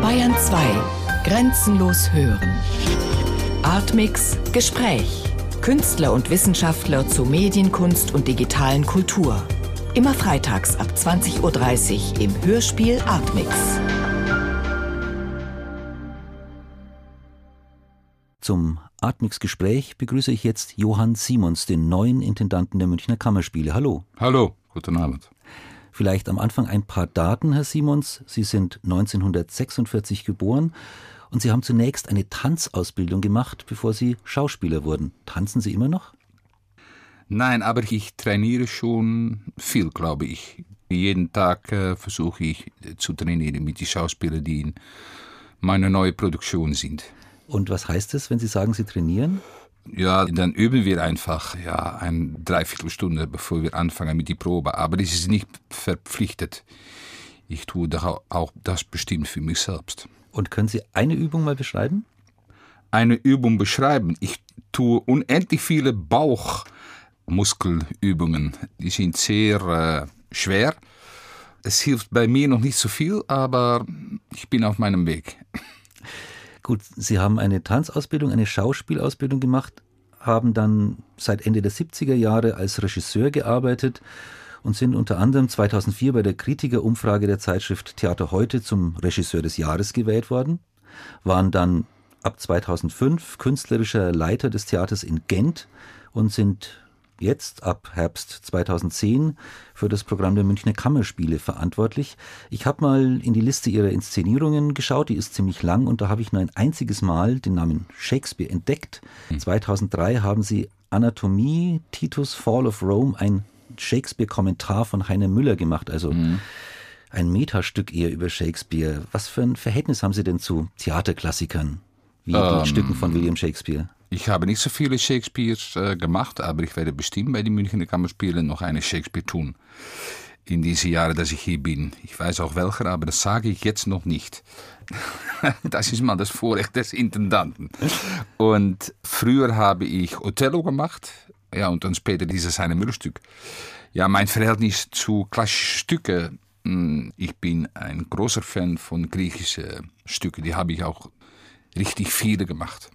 Bayern 2. Grenzenlos hören. Artmix Gespräch. Künstler und Wissenschaftler zu Medienkunst und digitalen Kultur. Immer freitags ab 20.30 Uhr im Hörspiel Artmix. Zum Atmix-Gespräch begrüße ich jetzt Johann Simons, den neuen Intendanten der Münchner Kammerspiele. Hallo. Hallo, guten Abend. Vielleicht am Anfang ein paar Daten, Herr Simons. Sie sind 1946 geboren und Sie haben zunächst eine Tanzausbildung gemacht, bevor Sie Schauspieler wurden. Tanzen Sie immer noch? Nein, aber ich trainiere schon viel, glaube ich. Jeden Tag äh, versuche ich äh, zu trainieren mit den Schauspielern, die in meiner neuen Produktion sind. Und was heißt es, wenn Sie sagen, Sie trainieren? Ja, dann üben wir einfach ja eine Dreiviertelstunde, bevor wir anfangen mit die Probe. Aber das ist nicht verpflichtet. Ich tue auch das bestimmt für mich selbst. Und können Sie eine Übung mal beschreiben? Eine Übung beschreiben. Ich tue unendlich viele Bauchmuskelübungen. Die sind sehr äh, schwer. Es hilft bei mir noch nicht so viel, aber ich bin auf meinem Weg. Gut, Sie haben eine Tanzausbildung, eine Schauspielausbildung gemacht, haben dann seit Ende der 70er Jahre als Regisseur gearbeitet und sind unter anderem 2004 bei der Kritikerumfrage der Zeitschrift Theater heute zum Regisseur des Jahres gewählt worden, waren dann ab 2005 künstlerischer Leiter des Theaters in Gent und sind jetzt ab Herbst 2010 für das Programm der Münchner Kammerspiele verantwortlich. Ich habe mal in die Liste ihrer Inszenierungen geschaut, die ist ziemlich lang und da habe ich nur ein einziges Mal den Namen Shakespeare entdeckt. Hm. 2003 haben sie Anatomie, Titus Fall of Rome, ein Shakespeare-Kommentar von Heiner Müller gemacht, also hm. ein Metastück eher über Shakespeare. Was für ein Verhältnis haben Sie denn zu Theaterklassikern wie ähm, den Stücken von William Shakespeare? Ich habe nicht so viele Shakespeares äh, gemacht, aber ich werde bestimmt bei den Münchner Kammerspielen noch eine Shakespeare tun. In diese Jahre, dass ich hier bin. Ich weiß auch welcher, aber das sage ich jetzt noch nicht. das ist mal das Vorrecht des Intendanten. Und früher habe ich Othello gemacht, ja, und dann später dieses eine Müllstück. Ja, mein Verhältnis zu klassischen Stücken, hm, ich bin ein großer Fan von griechischen Stücken, die habe ich auch richtig viele gemacht.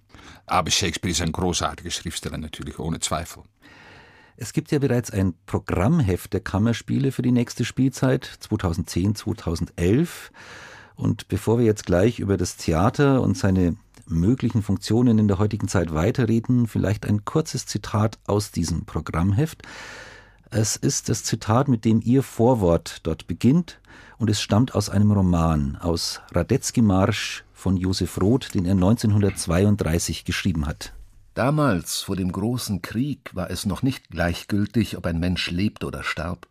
Aber Shakespeare ist ein großartiger Schriftsteller natürlich, ohne Zweifel. Es gibt ja bereits ein Programmheft der Kammerspiele für die nächste Spielzeit 2010, 2011. Und bevor wir jetzt gleich über das Theater und seine möglichen Funktionen in der heutigen Zeit weiterreden, vielleicht ein kurzes Zitat aus diesem Programmheft. Es ist das Zitat, mit dem Ihr Vorwort dort beginnt, und es stammt aus einem Roman, aus Radetzky Marsch von Josef Roth, den er 1932 geschrieben hat. Damals, vor dem großen Krieg, war es noch nicht gleichgültig, ob ein Mensch lebt oder starb.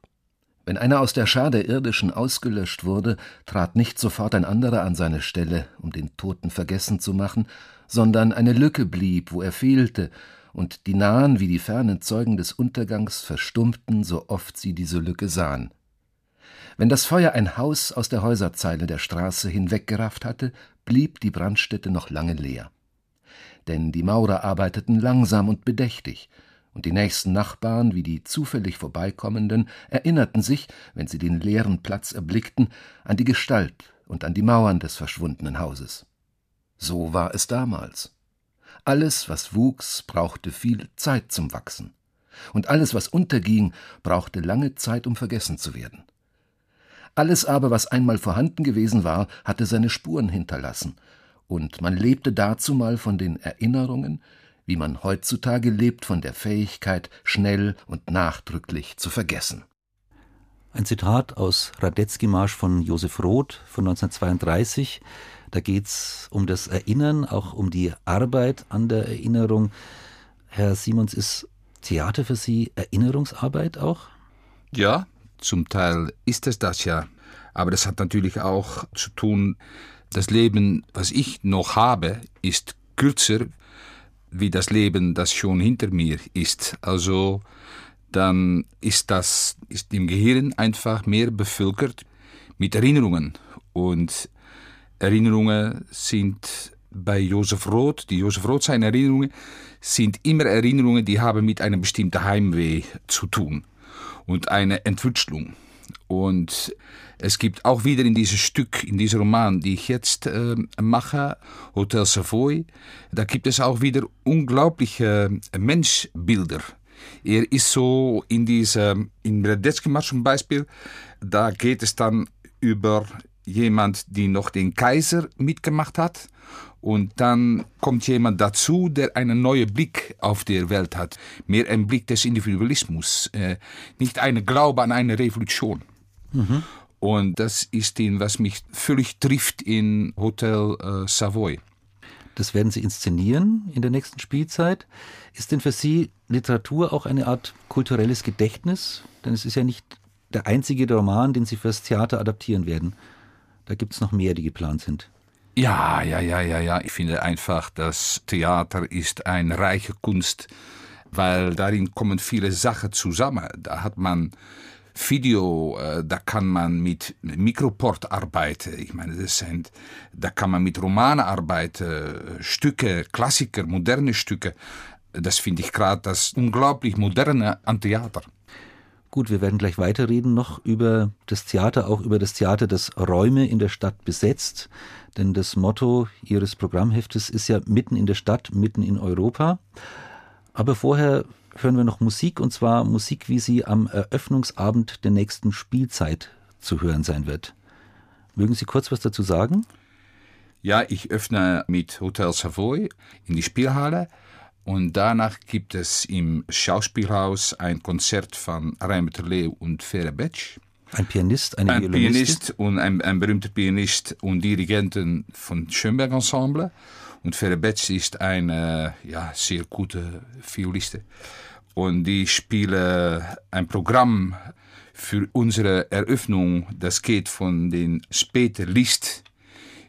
Wenn einer aus der Schar der Irdischen ausgelöscht wurde, trat nicht sofort ein anderer an seine Stelle, um den Toten vergessen zu machen, sondern eine Lücke blieb, wo er fehlte, und die nahen wie die fernen Zeugen des Untergangs verstummten, so oft sie diese Lücke sahen. Wenn das Feuer ein Haus aus der Häuserzeile der Straße hinweggerafft hatte, blieb die Brandstätte noch lange leer. Denn die Maurer arbeiteten langsam und bedächtig, und die nächsten Nachbarn wie die zufällig Vorbeikommenden erinnerten sich, wenn sie den leeren Platz erblickten, an die Gestalt und an die Mauern des verschwundenen Hauses. So war es damals. Alles, was wuchs, brauchte viel Zeit zum Wachsen, und alles, was unterging, brauchte lange Zeit, um vergessen zu werden. Alles aber, was einmal vorhanden gewesen war, hatte seine Spuren hinterlassen, und man lebte dazumal von den Erinnerungen, wie man heutzutage lebt von der Fähigkeit, schnell und nachdrücklich zu vergessen. Ein Zitat aus Radetzky-Marsch von Josef Roth von 1932. Da geht es um das Erinnern, auch um die Arbeit an der Erinnerung. Herr Simons, ist Theater für Sie Erinnerungsarbeit auch? Ja, zum Teil ist es das ja. Aber das hat natürlich auch zu tun, das Leben, was ich noch habe, ist kürzer wie das Leben, das schon hinter mir ist. Also dann ist das ist im Gehirn einfach mehr bevölkert mit Erinnerungen. Und Erinnerungen sind bei Josef Roth, die Josef Roth seine Erinnerungen, sind immer Erinnerungen, die haben mit einem bestimmten Heimweh zu tun und eine Entwürzelung. Und es gibt auch wieder in diesem Stück, in diesem Roman, die ich jetzt äh, mache, Hotel Savoy, da gibt es auch wieder unglaubliche Menschbilder. Er ist so in dieser, in Radetzky-Marsch zum Beispiel, da geht es dann über jemand, die noch den Kaiser mitgemacht hat. Und dann kommt jemand dazu, der einen neuen Blick auf die Welt hat. Mehr ein Blick des Individualismus. Äh, nicht einen Glaube an eine Revolution. Mhm. Und das ist ihn, was mich völlig trifft in Hotel äh, Savoy. Das werden Sie inszenieren in der nächsten Spielzeit. Ist denn für Sie Literatur auch eine Art kulturelles Gedächtnis? Denn es ist ja nicht der einzige Roman, den Sie fürs Theater adaptieren werden. Da gibt es noch mehr, die geplant sind. Ja, ja, ja, ja, ja. Ich finde einfach, das Theater ist eine reiche Kunst, weil darin kommen viele Sachen zusammen. Da hat man Video, äh, da kann man mit Mikroport arbeiten. Ich meine, das sind, da kann man mit Romanen arbeiten, Stücke, Klassiker, moderne Stücke. Das finde ich gerade das unglaublich moderne an Theater. Gut, wir werden gleich weiterreden noch über das Theater, auch über das Theater, das Räume in der Stadt besetzt. Denn das Motto Ihres Programmheftes ist ja mitten in der Stadt, mitten in Europa. Aber vorher hören wir noch Musik und zwar Musik, wie sie am Eröffnungsabend der nächsten Spielzeit zu hören sein wird. Mögen Sie kurz was dazu sagen? Ja, ich öffne mit Hotel Savoy in die Spielhalle und danach gibt es im Schauspielhaus ein Konzert von Reimer Leo und Fere Betsch. Ein Pianist, eine Ein Pianist und ein, ein berühmter Pianist und Dirigenten von Schönberg Ensemble. Und Fere Betsch ist eine ja, sehr gute Violiste und die spielen ein Programm für unsere Eröffnung. Das geht von den späten List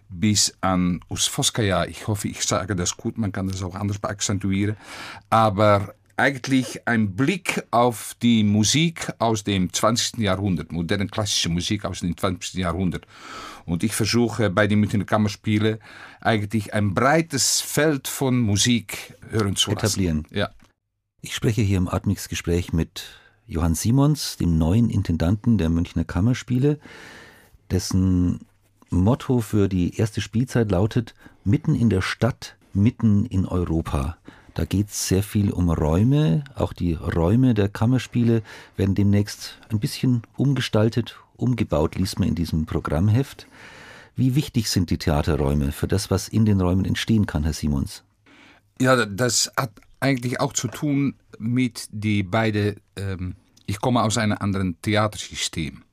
bis an Usfoskaya. Ich hoffe, ich sage das gut, man kann das auch anders akzentuieren. Aber eigentlich ein Blick auf die Musik aus dem 20. Jahrhundert, moderne klassische Musik aus dem 20. Jahrhundert. Und ich versuche bei den Münchner Kammerspielen eigentlich ein breites Feld von Musik hören zu lassen. Etablieren. Ja. Ich spreche hier im Atmix-Gespräch mit Johann Simons, dem neuen Intendanten der Münchner Kammerspiele, dessen Motto für die erste Spielzeit lautet Mitten in der Stadt, mitten in Europa. Da geht es sehr viel um Räume. Auch die Räume der Kammerspiele werden demnächst ein bisschen umgestaltet, umgebaut, liest man in diesem Programmheft. Wie wichtig sind die Theaterräume für das, was in den Räumen entstehen kann, Herr Simons? Ja, das hat eigentlich auch zu tun mit die beiden. Ähm, ich komme aus einem anderen Theatersystem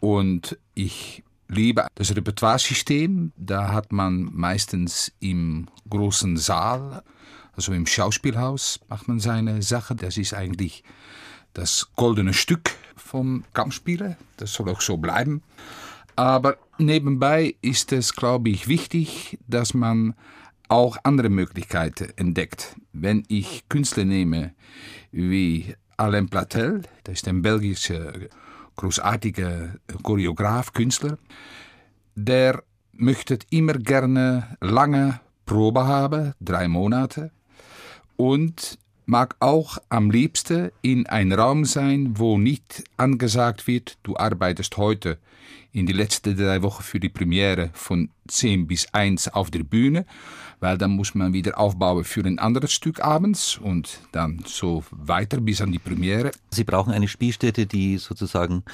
und ich liebe das Repertoiresystem. Da hat man meistens im großen Saal, also im Schauspielhaus, macht man seine Sache. Das ist eigentlich das goldene Stück vom Kampfspieler. Das soll auch so bleiben. Aber nebenbei ist es, glaube ich, wichtig, dass man auch andere Möglichkeiten entdeckt. Wenn ich Künstler nehme wie Alain Platel, das ist ein belgischer großartiger Choreograf, Künstler, der möchte immer gerne lange Probe haben, drei Monate, und mag auch am liebsten in einem Raum sein, wo nicht angesagt wird, du arbeitest heute. In die letzten drei Wochen für die Premiere von 10 bis 1 auf der Bühne, weil dann muss man wieder aufbauen für ein anderes Stück abends und dann so weiter bis an die Premiere. Sie brauchen eine Spielstätte, die sozusagen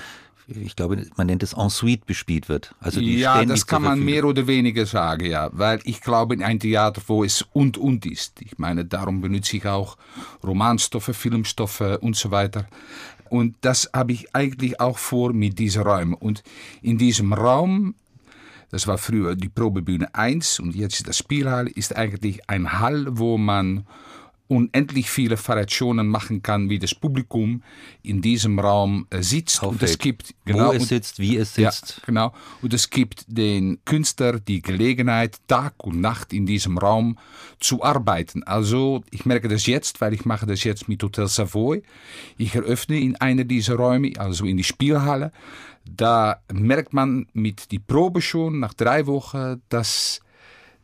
ich glaube, man nennt es ensuite bespielt wird. Also die ja, das kann man mehr oder weniger sagen, ja. Weil ich glaube in ein Theater, wo es und und ist. Ich meine, darum benutze ich auch Romanstoffe, Filmstoffe und so weiter. Und das habe ich eigentlich auch vor mit diesen Räumen. Und in diesem Raum das war früher die Probebühne 1 und jetzt das Spielhall, ist eigentlich ein Hall, wo man unendlich viele Variationen machen kann, wie das Publikum in diesem Raum äh, sitzt. Aufhält. Und es gibt genau, wo es sitzt, wie es sitzt. Ja, genau. Und es gibt den Künstler die Gelegenheit, Tag und Nacht in diesem Raum zu arbeiten. Also ich merke das jetzt, weil ich mache das jetzt mit Hotel Savoy. Ich eröffne in einer dieser Räume, also in die Spielhalle. Da merkt man mit die Probe schon nach drei Wochen, dass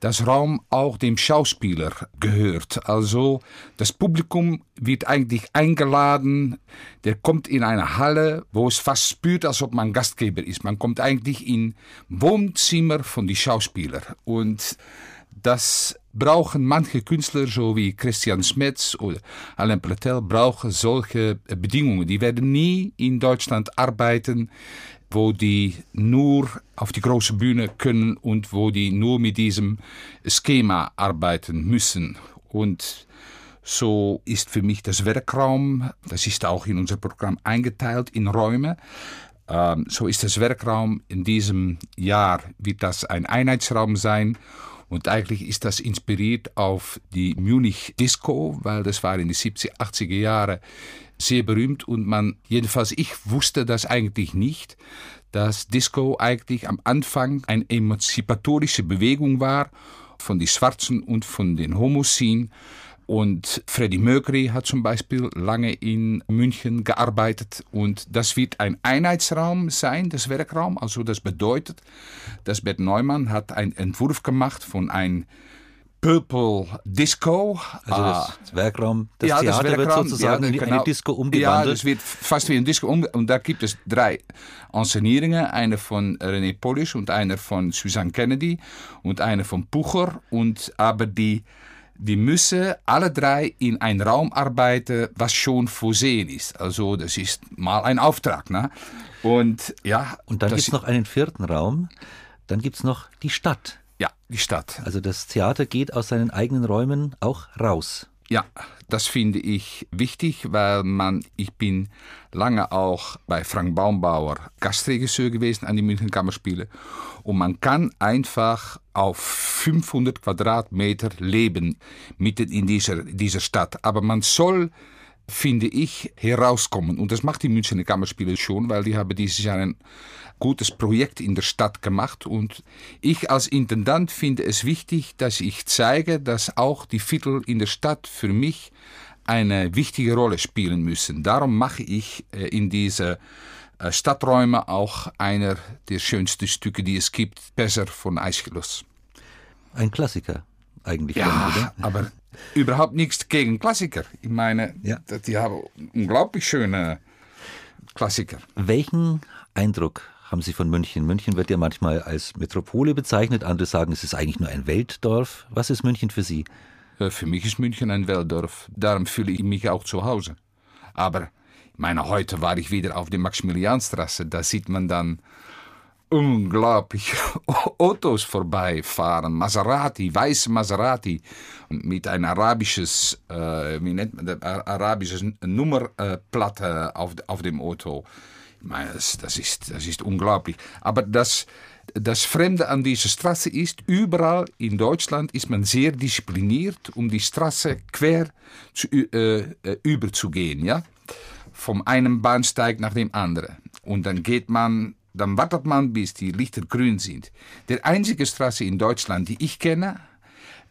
dass Raum auch dem Schauspieler gehört. Also das Publikum wird eigentlich eingeladen, der kommt in eine Halle, wo es fast spürt, als ob man Gastgeber ist. Man kommt eigentlich in Wohnzimmer von den Schauspielern und das brauchen manche Künstler, so wie Christian Smets oder Alain Platel, brauchen solche Bedingungen. Die werden nie in Deutschland arbeiten, wo die nur auf die große Bühne können und wo die nur mit diesem Schema arbeiten müssen. Und so ist für mich das Werkraum, das ist auch in unser Programm eingeteilt in Räume. Ähm, so ist das Werkraum in diesem Jahr, wird das ein Einheitsraum sein und eigentlich ist das inspiriert auf die Munich Disco, weil das war in den 70er, 80er Jahren sehr berühmt und man, jedenfalls ich wusste das eigentlich nicht, dass Disco eigentlich am Anfang eine emanzipatorische Bewegung war von den Schwarzen und von den Homosin. Und Freddie Mercury hat zum Beispiel lange in München gearbeitet und das wird ein Einheitsraum sein, das Werkraum. Also das bedeutet, dass Bert Neumann hat einen Entwurf gemacht von einem Purple Disco. Also das ah. Werkraum, das ja, Theater das Werkraum, wird sozusagen ja, genau, in eine Disco umgewandelt. Ja, das wird fast wie ein Disco umgewandelt. Und da gibt es drei Inszenierungen. Eine von René Polish und eine von Susan Kennedy und eine von Pucher. Und aber die die müssen alle drei in einen Raum arbeiten, was schon versehen ist. Also das ist mal ein Auftrag. Ne? Und ja. Und dann gibt es noch einen vierten Raum. Dann gibt es noch die Stadt. Ja, die Stadt. Also das Theater geht aus seinen eigenen Räumen auch raus. Ja, das finde ich wichtig, weil man, ich bin lange auch bei Frank Baumbauer Gastregisseur gewesen an die München Kammerspiele und man kann einfach auf 500 Quadratmeter leben mitten in dieser, dieser Stadt. Aber man soll finde ich, herauskommen. Und das macht die Münchner Kammerspiele schon, weil die haben dieses Jahr ein gutes Projekt in der Stadt gemacht. Und ich als Intendant finde es wichtig, dass ich zeige, dass auch die Viertel in der Stadt für mich eine wichtige Rolle spielen müssen. Darum mache ich äh, in diese äh, Stadträume auch einer der schönsten Stücke, die es gibt, Besser von Aeschylus. Ein Klassiker eigentlich. Ja, dann, aber überhaupt nichts gegen Klassiker. Ich meine, ja. die haben unglaublich schöne Klassiker. Welchen Eindruck haben Sie von München? München wird ja manchmal als Metropole bezeichnet, andere sagen, es ist eigentlich nur ein Weltdorf. Was ist München für Sie? Für mich ist München ein Weltdorf. Darum fühle ich mich auch zu Hause. Aber meine, heute war ich wieder auf der Maximilianstraße. Da sieht man dann unglaublich Autos vorbeifahren. Maserati, weiße Maserati mit ein arabisches, äh, wie nennt man das, arabisches Nummerplatte auf, auf dem Auto. Das, das, ist, das ist unglaublich. Aber das, das Fremde an dieser Straße ist, überall in Deutschland ist man sehr diszipliniert, um die Straße quer zu, äh, äh überzugehen. Ja? Vom einen Bahnsteig nach dem anderen. Und dann geht man dann wartet man, bis die Lichter grün sind. Der einzige Straße in Deutschland, die ich kenne,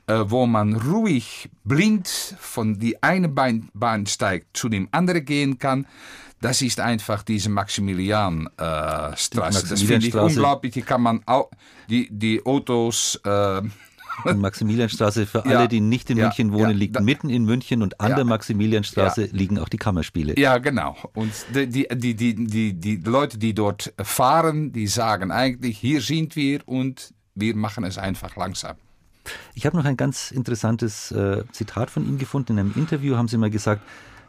wo man ruhig blind von die eine Bahnsteig zu dem anderen gehen kann, das ist einfach diese Maximilianstraße. Äh, Maximilian das finde ich unglaublich. Die kann man auch, die, die Autos, äh, und Maximilianstraße, für alle, die nicht in München wohnen, ja, liegt mitten in München und an der Maximilianstraße liegen auch die Kammerspiele. Ja, genau. Und die, die, die, die, die Leute, die dort fahren, die sagen eigentlich, hier sind wir und wir machen es einfach langsam. Ich habe noch ein ganz interessantes äh, Zitat von Ihnen gefunden. In einem Interview haben Sie mal gesagt,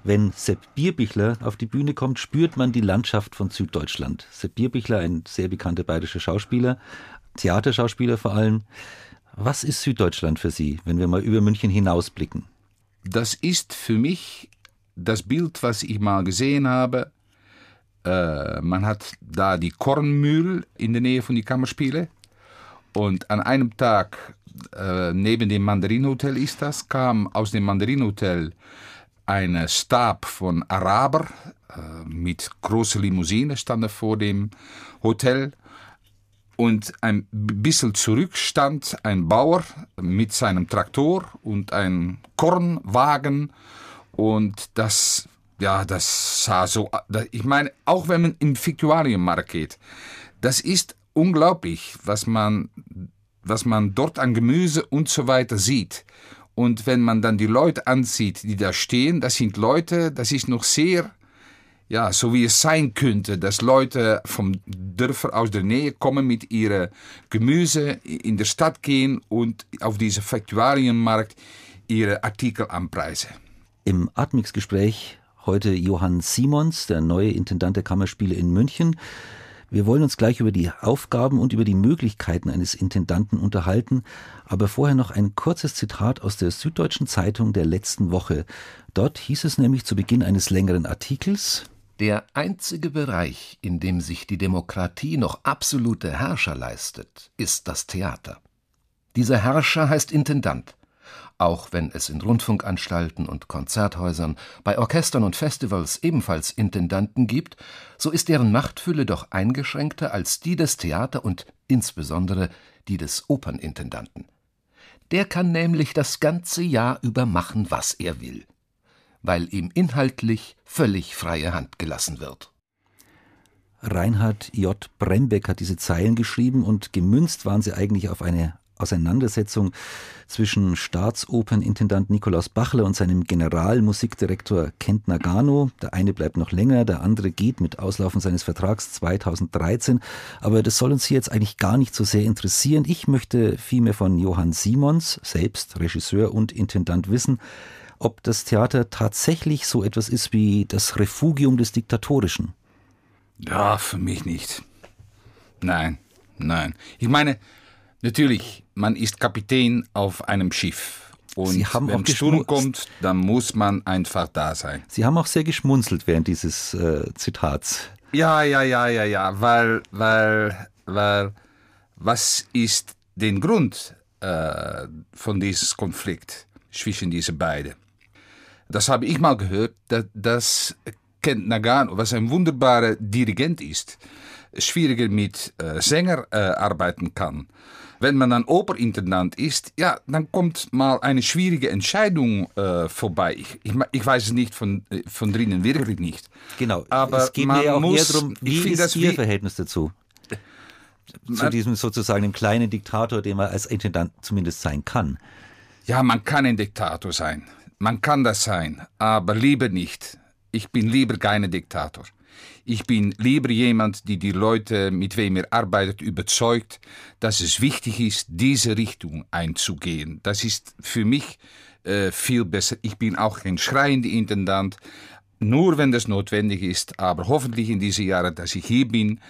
wenn Sepp Bierbichler auf die Bühne kommt, spürt man die Landschaft von Süddeutschland. Sepp Bierbichler, ein sehr bekannter bayerischer Schauspieler, Theaterschauspieler vor allem. Was ist Süddeutschland für Sie, wenn wir mal über München hinausblicken? Das ist für mich das Bild, was ich mal gesehen habe. Äh, man hat da die Kornmühl in der Nähe von die Kammerspiele. Und an einem Tag, äh, neben dem Mandarinhotel ist das, kam aus dem Mandarinhotel ein Stab von Araber äh, mit großer Limousine, stand vor dem Hotel und ein bisschen zurück stand ein Bauer mit seinem Traktor und einem Kornwagen. Und das, ja, das sah so, ich meine, auch wenn man im Fiktuarienmarkt geht, das ist unglaublich, was man was man dort an Gemüse und so weiter sieht. Und wenn man dann die Leute ansieht, die da stehen, das sind Leute, das ist noch sehr, ja, so wie es sein könnte, dass Leute vom Dörfer aus der Nähe kommen mit ihrem Gemüse in der Stadt gehen und auf diese Faktuarienmarkt ihre Artikel anpreisen. Im Atmix-Gespräch heute Johann Simons, der neue Intendant der Kammerspiele in München. Wir wollen uns gleich über die Aufgaben und über die Möglichkeiten eines Intendanten unterhalten, aber vorher noch ein kurzes Zitat aus der Süddeutschen Zeitung der letzten Woche. Dort hieß es nämlich zu Beginn eines längeren Artikels Der einzige Bereich, in dem sich die Demokratie noch absolute Herrscher leistet, ist das Theater. Dieser Herrscher heißt Intendant auch wenn es in Rundfunkanstalten und Konzerthäusern, bei Orchestern und Festivals ebenfalls Intendanten gibt, so ist deren Machtfülle doch eingeschränkter als die des Theater und insbesondere die des Opernintendanten. Der kann nämlich das ganze Jahr über machen, was er will, weil ihm inhaltlich völlig freie Hand gelassen wird. Reinhard J. Brembeck hat diese Zeilen geschrieben und gemünzt waren sie eigentlich auf eine Auseinandersetzung zwischen Staatsopernintendant Nikolaus Bachler und seinem Generalmusikdirektor Kent Nagano. Der eine bleibt noch länger, der andere geht mit Auslaufen seines Vertrags 2013. Aber das soll uns hier jetzt eigentlich gar nicht so sehr interessieren. Ich möchte vielmehr von Johann Simons, selbst Regisseur und Intendant, wissen, ob das Theater tatsächlich so etwas ist wie das Refugium des Diktatorischen. Ja, für mich nicht. Nein, nein. Ich meine, Natürlich, man ist Kapitän auf einem Schiff. Und wenn Sturm kommt, dann muss man einfach da sein. Sie haben auch sehr geschmunzelt während dieses äh, Zitats. Ja, ja, ja, ja, ja, weil, weil, weil, was ist der Grund äh, von diesem Konflikt zwischen diesen beiden? Das habe ich mal gehört, dass, dass Kent Nagano, was ein wunderbarer Dirigent ist, schwieriger mit äh, Sänger äh, arbeiten kann. Wenn man dann Operintendant ist, ja, dann kommt mal eine schwierige Entscheidung äh, vorbei. Ich, ich, ich, weiß es nicht von, äh, von drinnen, wirklich nicht. Genau, aber es geht mir ja auch muss, darum, wie ist Ihr Verhältnis dazu? Zu diesem sozusagen dem kleinen Diktator, den man als Intendant zumindest sein kann. Ja, man kann ein Diktator sein. Man kann das sein, aber lieber nicht. Ich bin lieber kein Diktator. Ich bin lieber jemand, die die Leute, mit wem er arbeitet, überzeugt, dass es wichtig ist, diese Richtung einzugehen. Das ist für mich äh, viel besser. Ich bin auch kein schreiender Intendant, nur wenn das notwendig ist, aber hoffentlich in diesen Jahren, dass ich hier bin,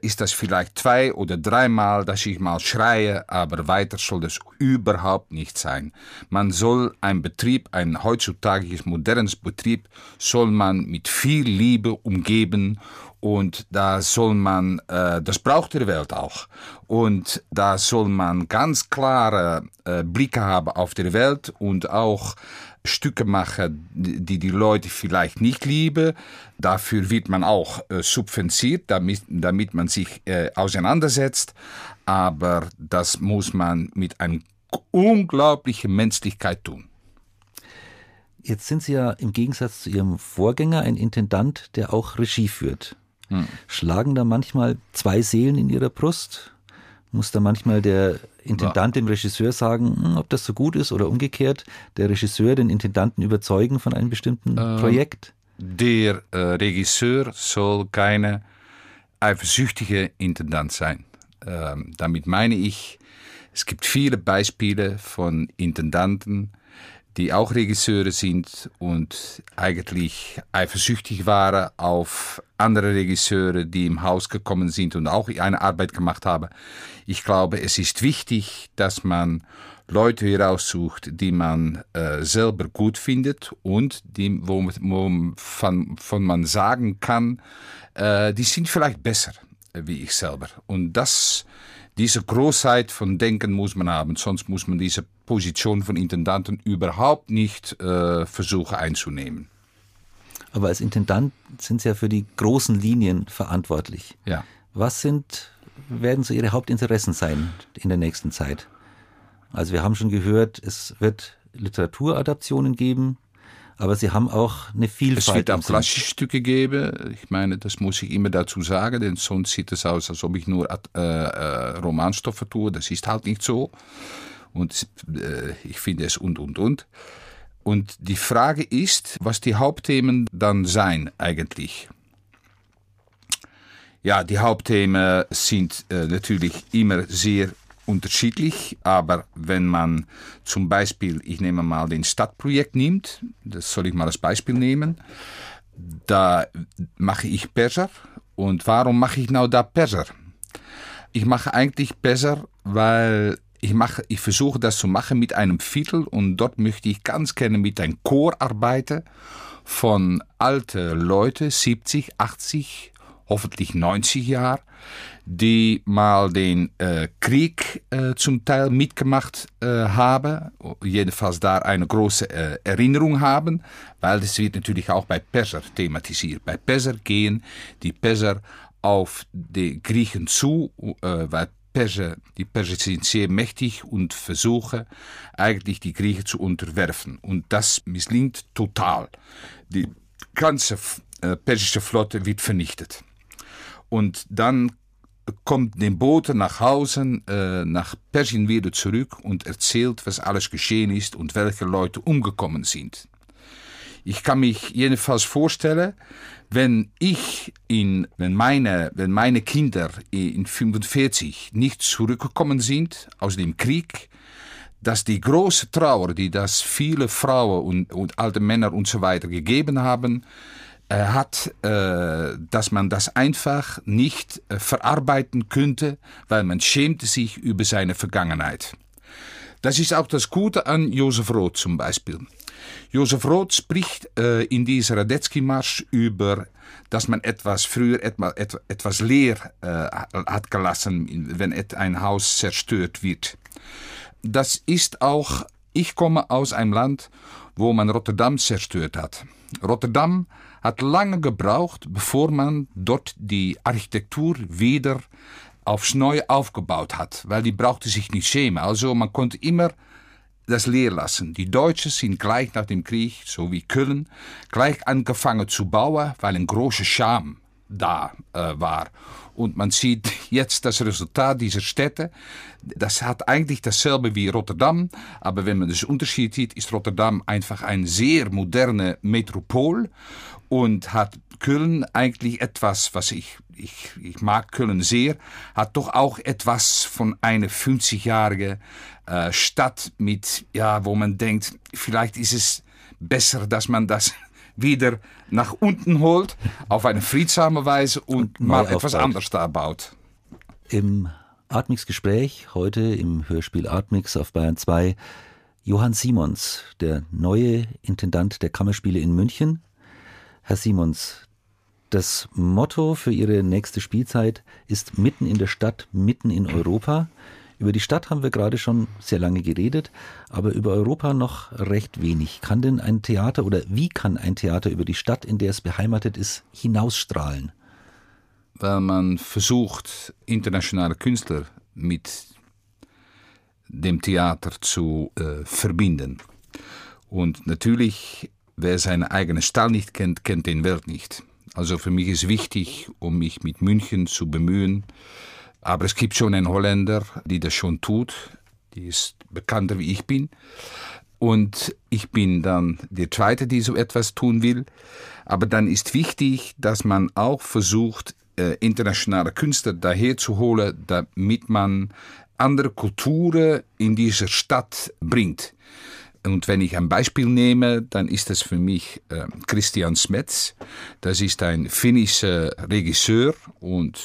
ist das vielleicht zwei oder dreimal, dass ich mal schreie, aber weiter soll das überhaupt nicht sein. Man soll ein Betrieb, ein heutzutage modernes Betrieb, soll man mit viel Liebe umgeben und da soll man, äh, das braucht die Welt auch. Und da soll man ganz klare äh, Blicke haben auf die Welt und auch Stücke machen, die die Leute vielleicht nicht lieben. Dafür wird man auch äh, subventioniert, damit, damit man sich äh, auseinandersetzt. Aber das muss man mit einer unglaublichen Menschlichkeit tun. Jetzt sind Sie ja im Gegensatz zu Ihrem Vorgänger ein Intendant, der auch Regie führt. Hm. Schlagen da manchmal zwei Seelen in Ihrer Brust? Muss da manchmal der Intendant dem Regisseur sagen, hm, ob das so gut ist oder umgekehrt, der Regisseur den Intendanten überzeugen von einem bestimmten ähm, Projekt? Der äh, Regisseur soll keine eifersüchtige Intendant sein. Ähm, damit meine ich, es gibt viele Beispiele von Intendanten, die auch Regisseure sind und eigentlich eifersüchtig waren auf andere Regisseure, die im Haus gekommen sind und auch eine Arbeit gemacht haben. Ich glaube, es ist wichtig, dass man Leute heraussucht, die man äh, selber gut findet und die, wo, wo von, von man sagen kann, äh, die sind vielleicht besser wie ich selber. Und das diese Großheit von Denken muss man haben, sonst muss man diese Position von Intendanten überhaupt nicht äh, versuchen einzunehmen. Aber als Intendant sind Sie ja für die großen Linien verantwortlich. Ja. Was sind, werden so Ihre Hauptinteressen sein in der nächsten Zeit? Also wir haben schon gehört, es wird Literaturadaptionen geben, aber Sie haben auch eine Vielfalt. Es wird auch klassische Stücke geben. Ich meine, das muss ich immer dazu sagen, denn sonst sieht es aus, als ob ich nur äh, äh, Romanstoffe tue. Das ist halt nicht so. Und äh, ich finde es und, und, und. Und die Frage ist, was die Hauptthemen dann sein eigentlich. Ja, die Hauptthemen sind äh, natürlich immer sehr unterschiedlich, aber wenn man zum Beispiel, ich nehme mal den Stadtprojekt nimmt, das soll ich mal als Beispiel nehmen, da mache ich Perser. Und warum mache ich nou da Perser? Ich mache eigentlich Perser, weil ich, mache, ich versuche das zu machen mit einem Viertel und dort möchte ich ganz gerne mit einem Chor arbeiten von alten Leuten, 70, 80, hoffentlich 90 Jahre, die mal den äh, Krieg äh, zum Teil mitgemacht äh, haben, jedenfalls da eine große äh, Erinnerung haben, weil das wird natürlich auch bei Perser thematisiert. Bei Perser gehen die Perser auf die Griechen zu, äh, weil Perser, die Perser sind sehr mächtig und versuchen eigentlich die Griechen zu unterwerfen. Und das misslingt total. Die ganze persische Flotte wird vernichtet. Und dann kommt der Bote nach Hause, äh, nach Persien wieder zurück und erzählt, was alles geschehen ist und welche Leute umgekommen sind. Ich kann mich jedenfalls vorstellen, wenn ich in, wenn meine, wenn meine Kinder in 45 nicht zurückgekommen sind aus dem Krieg, dass die große Trauer, die das viele Frauen und, und alte Männer und so weiter gegeben haben, hat, äh, dass man das einfach nicht äh, verarbeiten könnte, weil man schämte sich über seine Vergangenheit. Das ist auch das Gute an Josef Roth zum Beispiel. Josef Roth spricht äh, in dieser Radetzky-Marsch über, dass man etwas früher etwas, etwas leer äh, hat gelassen, wenn ein Haus zerstört wird. Das ist auch, ich komme aus einem Land, wo man Rotterdam zerstört hat. Rotterdam hat lange gebraucht, bevor man dort die Architektur wieder aufs Neue aufgebaut hat, weil die brauchte sich nicht schämen. Also man konnte immer das leer lassen. Die Deutschen sind gleich nach dem Krieg, so wie Köln, gleich angefangen zu bauen, weil ein großer Scham da äh, war. Und man sieht jetzt das Resultat dieser Städte. Das hat eigentlich dasselbe wie Rotterdam, aber wenn man das Unterschied sieht, ist Rotterdam einfach ein sehr moderne Metropol und hat Köln eigentlich etwas, was ich, ich, ich mag Köln sehr, hat doch auch etwas von einer 50-jährigen äh, Stadt mit, ja, wo man denkt, vielleicht ist es besser, dass man das wieder nach unten holt, auf eine friedsame Weise und, und mal etwas anders da baut. Im Atmix-Gespräch heute im Hörspiel Atmix auf Bayern 2 Johann Simons, der neue Intendant der Kammerspiele in München. Herr Simons, das Motto für Ihre nächste Spielzeit ist mitten in der Stadt, mitten in Europa. Über die Stadt haben wir gerade schon sehr lange geredet, aber über Europa noch recht wenig. Kann denn ein Theater oder wie kann ein Theater über die Stadt, in der es beheimatet ist, hinausstrahlen? Weil man versucht, internationale Künstler mit dem Theater zu äh, verbinden. Und natürlich, wer seinen eigenen Stall nicht kennt, kennt den Welt nicht. Also für mich ist wichtig, um mich mit München zu bemühen, aber es gibt schon einen Holländer, die das schon tut. Die ist bekannter wie ich bin. Und ich bin dann der Zweite, die so etwas tun will. Aber dann ist wichtig, dass man auch versucht, äh, internationale Künstler daher zu holen, damit man andere Kulturen in diese Stadt bringt. Und wenn ich ein Beispiel nehme, dann ist das für mich äh, Christian Smets. Das ist ein finnischer Regisseur und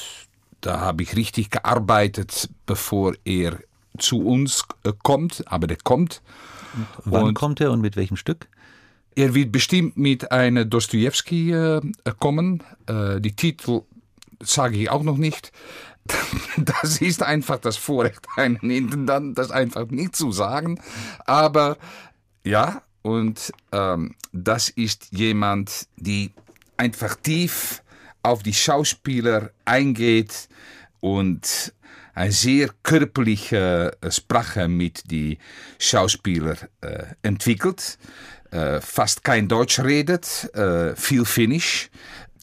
da habe ich richtig gearbeitet, bevor er zu uns äh, kommt, aber der kommt. Wann und kommt er und mit welchem Stück? Er wird bestimmt mit einem Dostoevsky äh, kommen. Äh, die Titel sage ich auch noch nicht. Das ist einfach das Vorrecht, einen Intendant das einfach nicht zu sagen. Aber ja, und ähm, das ist jemand, die einfach tief auf die Schauspieler eingeht und eine sehr körperliche Sprache mit die Schauspieler äh, entwickelt. äh, fast kein Deutsch redet, äh, viel Finnisch,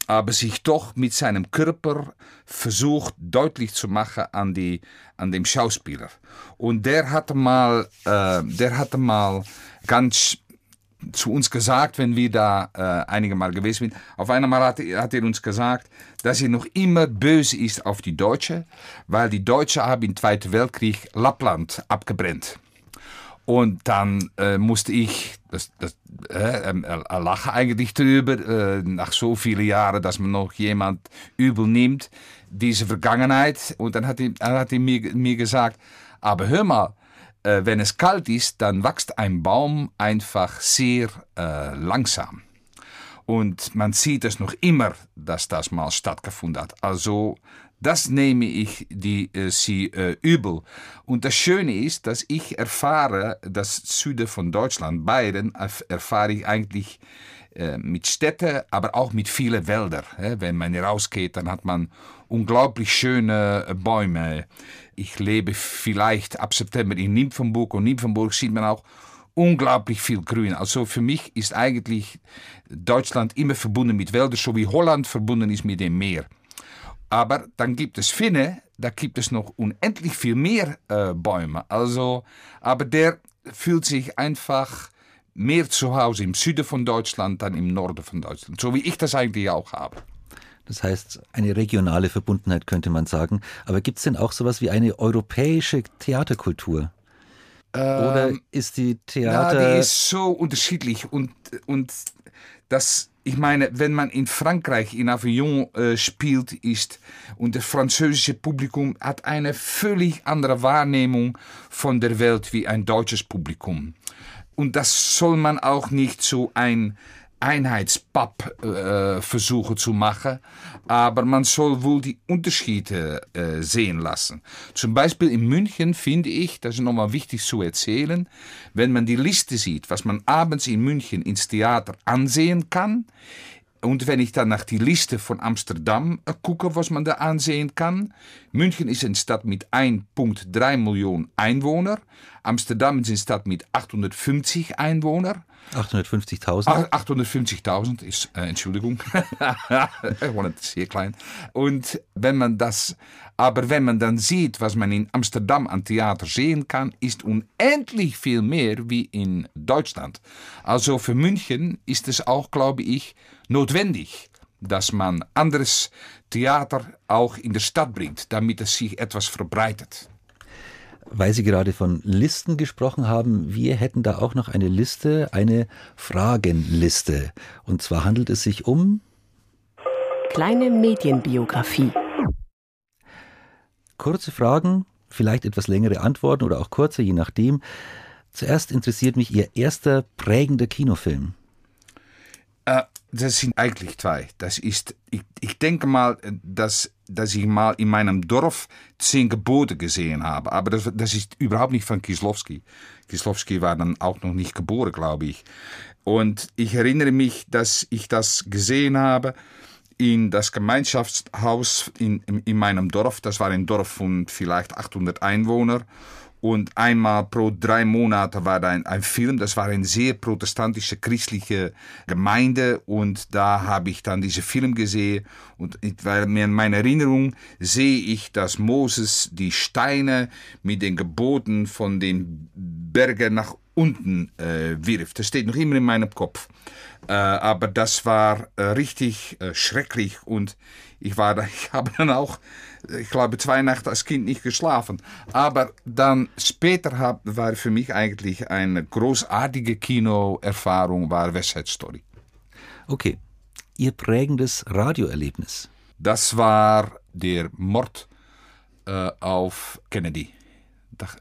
aber sich doch mit seinem Körper versucht deutlich zu machen an, die, an dem Schauspieler. Und der hatte mal, äh, der hatte mal ganz zu uns gesagt, wenn wir da äh, einige Mal gewesen sind. Auf einmal hat, hat er uns gesagt, dass er noch immer böse ist auf die Deutschen, weil die Deutschen haben im Zweiten Weltkrieg Lappland abgebrannt. Und dann äh, musste ich, das, das, äh, äh, lache eigentlich drüber, äh, nach so vielen Jahren, dass man noch jemand übel nimmt, diese Vergangenheit. Und dann hat er, hat er mir, mir gesagt, aber hör mal, äh, wenn es kalt ist, dann wächst ein Baum einfach sehr äh, langsam. Und man sieht es noch immer, dass das mal stattgefunden hat. Also das nehme ich die, äh, sie äh, übel. Und das Schöne ist, dass ich erfahre, das Süden von Deutschland, Bayern, erfahre ich eigentlich äh, mit Städten, aber auch mit vielen Wäldern. Wenn man rausgeht, dann hat man unglaublich schöne äh, Bäume. Ich lebe vielleicht ab September in Nymphenburg und Nymphenburg sieht man auch unglaublich viel Grün. Also für mich ist eigentlich Deutschland immer verbunden mit Wäldern, so wie Holland verbunden ist mit dem Meer. Aber dann gibt es Finne, da gibt es noch unendlich viel mehr äh, Bäume. Also, aber der fühlt sich einfach mehr zu Hause im Süden von Deutschland dann im Norden von Deutschland. So wie ich das eigentlich auch habe. Das heißt, eine regionale Verbundenheit könnte man sagen. Aber gibt es denn auch sowas wie eine europäische Theaterkultur? Oder ähm, ist die Theater. Ja, die ist so unterschiedlich und, und das, ich meine, wenn man in Frankreich in Avignon äh, spielt ist und das französische Publikum hat eine völlig andere Wahrnehmung von der Welt wie ein deutsches Publikum. Und das soll man auch nicht so ein Einheitspap äh, versuchen zu machen, aber man soll wohl die Unterschiede äh, sehen lassen. Zum Beispiel in München finde ich, das ist nochmal wichtig zu erzählen, wenn man die Liste sieht, was man abends in München ins Theater ansehen kann, und wenn ich dann nach die Liste von Amsterdam gucke, was man da ansehen kann. München ist eine Stadt mit 1,3 Millionen Einwohnern. Amsterdam ist eine Stadt mit 850 Einwohnern. 850.000? 850.000 ist, äh, Entschuldigung, sehr klein. Und wenn man das, aber wenn man dann sieht, was man in Amsterdam an Theater sehen kann, ist unendlich viel mehr wie in Deutschland. Also für München ist es auch, glaube ich, notwendig, dass man anderes Theater auch in der Stadt bringt, damit es sich etwas verbreitet. Weil Sie gerade von Listen gesprochen haben, wir hätten da auch noch eine Liste, eine Fragenliste. Und zwar handelt es sich um kleine Medienbiografie. Kurze Fragen, vielleicht etwas längere Antworten oder auch kurze, je nachdem. Zuerst interessiert mich Ihr erster prägender Kinofilm. Das sind eigentlich zwei. Das ist, ich, ich denke mal, dass, dass ich mal in meinem Dorf zehn Gebote gesehen habe. Aber das, das ist überhaupt nicht von Kislowski. Kislowski war dann auch noch nicht geboren, glaube ich. Und ich erinnere mich, dass ich das gesehen habe in das Gemeinschaftshaus in, in meinem Dorf. Das war ein Dorf von vielleicht 800 Einwohnern. Und einmal pro drei Monate war da ein, ein, Film. Das war eine sehr protestantische, christliche Gemeinde. Und da habe ich dann diesen Film gesehen. Und in meiner Erinnerung sehe ich, dass Moses die Steine mit den Geboten von den Bergen nach unten äh, wirft. Das steht noch immer in meinem Kopf. Äh, aber das war äh, richtig äh, schrecklich. Und ich war da, ich habe dann auch ich glaube, zwei Nächte als Kind nicht geschlafen. Aber dann später hab, war für mich eigentlich eine großartige Kinoerfahrung war West Side Story. Okay. Ihr prägendes Radioerlebnis? Das war der Mord äh, auf Kennedy.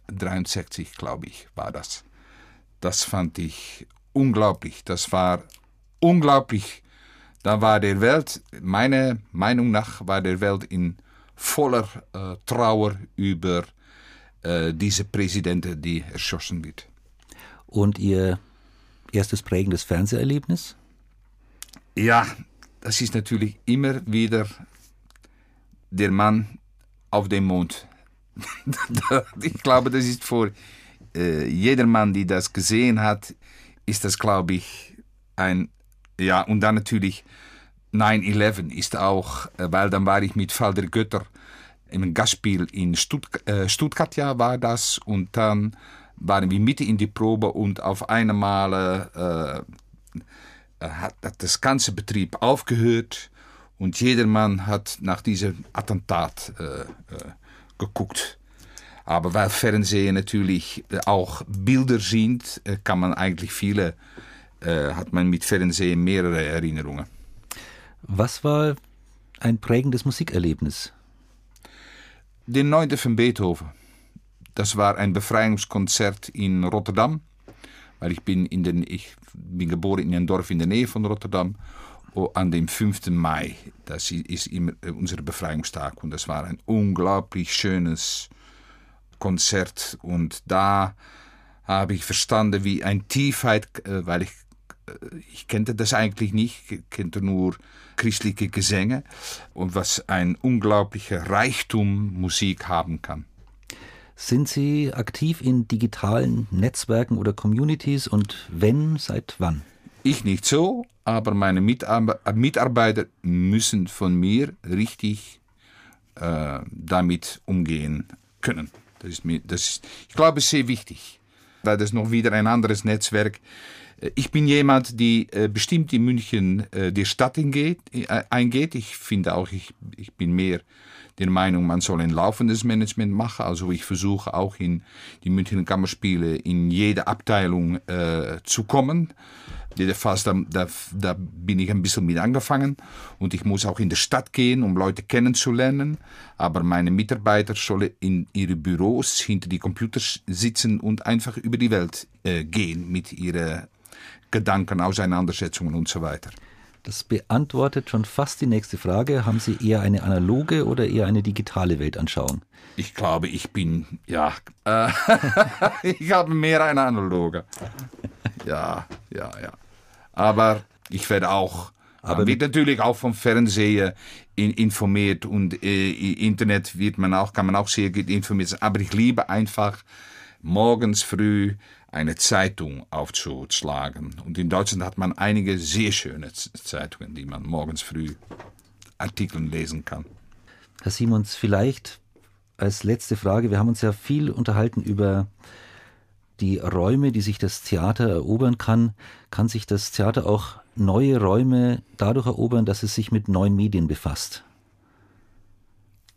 63, glaube ich, war das. Das fand ich unglaublich. Das war unglaublich. Da war der Welt, meiner Meinung nach, war der Welt in voller äh, Trauer über äh, diese Präsidenten, die erschossen wird. Und Ihr erstes prägendes Fernseherlebnis? Ja, das ist natürlich immer wieder der Mann auf dem Mond. ich glaube, das ist für äh, jeder Mann, die das gesehen hat, ist das, glaube ich, ein, ja, und dann natürlich 9-11 ist auch, äh, weil dann war ich mit Fall der Götter im Gastspiel in Stutt äh, Stuttgart, ja, war das, und dann waren wir mitten in die Probe und auf einmal äh, hat, das ganze Betrieb aufgehört und jedermann hat nach diesem Attentat äh, geguckt. Aber weil Fernsehen natürlich auch Bilder sind, äh, kann man eigentlich viele, äh, hat man mit Fernsehen mehrere Erinnerungen. Was war ein prägendes Musikerlebnis? Den 9. von Beethoven. Das war ein Befreiungskonzert in Rotterdam. Weil ich bin, in den, ich bin geboren in einem Dorf in der Nähe von Rotterdam. Oh, an dem 5. Mai. Das ist immer äh, unser Befreiungstag. Und das war ein unglaublich schönes Konzert. Und da habe ich verstanden, wie ein Tiefheit, äh, weil ich, äh, ich kannte das eigentlich nicht, ich kannte nur christliche Gesänge und was ein unglaublicher Reichtum Musik haben kann. Sind Sie aktiv in digitalen Netzwerken oder Communities und wenn, seit wann? Ich nicht so, aber meine Mitarbeiter müssen von mir richtig äh, damit umgehen können. Das ist mir, das ich glaube, sehr wichtig. Das ist noch wieder ein anderes Netzwerk. Äh, ich bin jemand, die äh, bestimmt in München äh, die Stadt eingeht, äh, eingeht. Ich finde auch, ich, ich bin mehr der Meinung, man soll ein laufendes Management machen. Also ich versuche auch in die Münchner Kammerspiele in jede Abteilung äh, zu kommen. Jedenfalls, da, da, da bin ich ein bisschen mit angefangen und ich muss auch in die Stadt gehen, um Leute kennenzulernen. Aber meine Mitarbeiter sollen in ihre Büros hinter die Computers sitzen und einfach über die Welt äh, gehen mit ihren Gedanken, Auseinandersetzungen und so weiter. Das beantwortet schon fast die nächste Frage. Haben Sie eher eine analoge oder eher eine digitale Weltanschauung? Ich glaube, ich bin, ja, äh, ich habe mehr eine analoge. Ja, ja, ja. Aber ich werde auch, aber wird natürlich auch vom Fernsehen in, informiert und äh, Internet wird man auch, kann man auch sehr gut informiert. Aber ich liebe einfach morgens früh eine Zeitung aufzuschlagen. Und in Deutschland hat man einige sehr schöne Zeitungen, die man morgens früh Artikeln lesen kann. Herr Simons, vielleicht als letzte Frage, wir haben uns ja viel unterhalten über die Räume, die sich das Theater erobern kann. Kann sich das Theater auch neue Räume dadurch erobern, dass es sich mit neuen Medien befasst?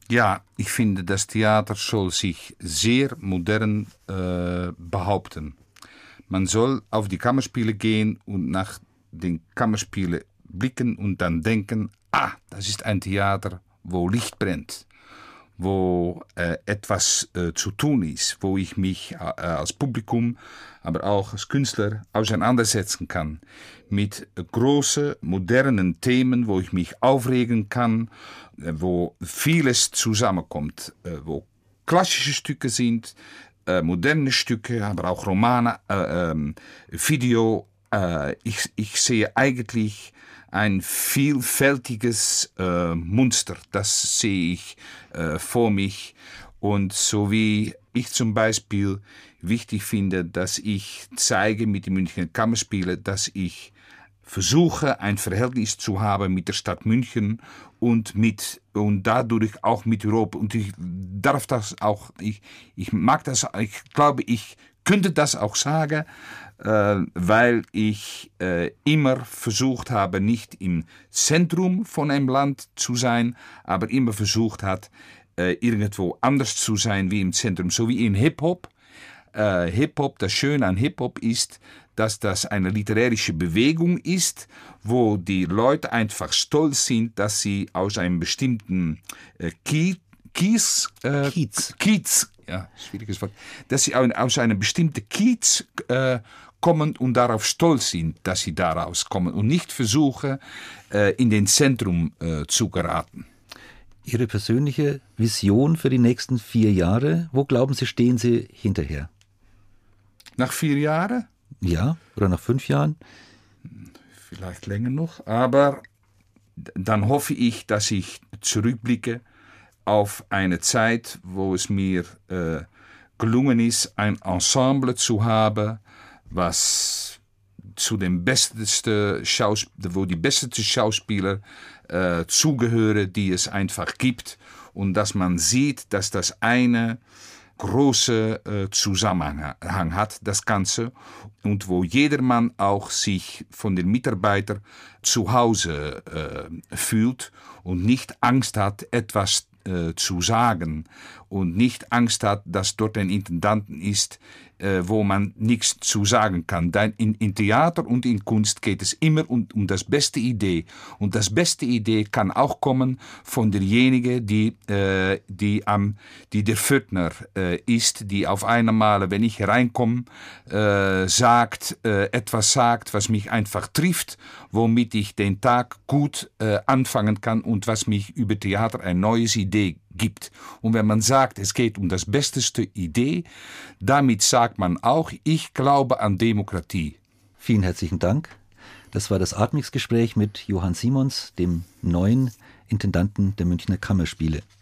Ja, ich finde, das Theater soll sich sehr modern äh, behaupten. Man soll auf die Kammerspiele gehen und nach den Kammerspielen blicken und dann denken, ah, das ist ein Theater, wo Licht brennt, wo äh, etwas äh, zu tun ist, wo ich mich äh, als Publikum, aber auch als Künstler auseinandersetzen kann mit großen, modernen Themen, wo ich mich aufregen kann, äh, wo vieles zusammenkommt, äh, wo klassische Stücke sind, äh, moderne Stücke, aber auch Romane, äh, ähm, Video. Ich, ich sehe eigentlich ein vielfältiges äh, Muster. Das sehe ich äh, vor mich. Und so wie ich zum Beispiel wichtig finde, dass ich zeige mit den Münchner Kammerspielen, dass ich versuche, ein Verhältnis zu haben mit der Stadt München und mit und dadurch auch mit Europa. Und ich darf das auch, ich, ich mag das, ich glaube, ich könnte das auch sagen, weil ich äh, immer versucht habe, nicht im Zentrum von einem Land zu sein, aber immer versucht hat, äh, irgendwo anders zu sein wie im Zentrum, so wie in Hip-Hop. Äh, Hip-Hop, das Schöne an Hip-Hop ist, dass das eine literarische Bewegung ist, wo die Leute einfach stolz sind, dass sie aus einem bestimmten äh, Kiez, Kiez, äh, Kiez. Kiez, ja, schwieriges Wort, dass sie aus einem bestimmten Kiez äh, kommen und darauf stolz sind, dass sie daraus kommen und nicht versuchen, äh, in den Zentrum äh, zu geraten. Ihre persönliche Vision für die nächsten vier Jahre, wo glauben Sie, stehen Sie hinterher? Nach vier Jahren? Ja, oder nach fünf Jahren? Vielleicht länger noch, aber dann hoffe ich, dass ich zurückblicke auf eine Zeit, wo es mir äh, gelungen ist, ein Ensemble zu haben, was zu den besten Schaus wo die besten Schauspieler äh, zugehören, die es einfach gibt. Und dass man sieht, dass das eine große äh, Zusammenhang hat, das Ganze, und wo jedermann auch sich von den Mitarbeitern zu Hause äh, fühlt und nicht Angst hat, etwas äh, zu sagen. Und nicht Angst hat, dass dort ein Intendanten ist, äh, wo man nichts zu sagen kann. Denn in, in, Theater und in Kunst geht es immer um, um das beste Idee. Und das beste Idee kann auch kommen von derjenige, die, äh, die, am, die der Fötner äh, ist, die auf einmal, wenn ich hereinkomme, äh, sagt, äh, etwas sagt, was mich einfach trifft, womit ich den Tag gut äh, anfangen kann und was mich über Theater ein neues Idee gibt. Und wenn man sagt, es geht um das besteste Idee, damit sagt man auch, ich glaube an Demokratie. Vielen herzlichen Dank. Das war das Atmix-Gespräch mit Johann Simons, dem neuen Intendanten der Münchner Kammerspiele.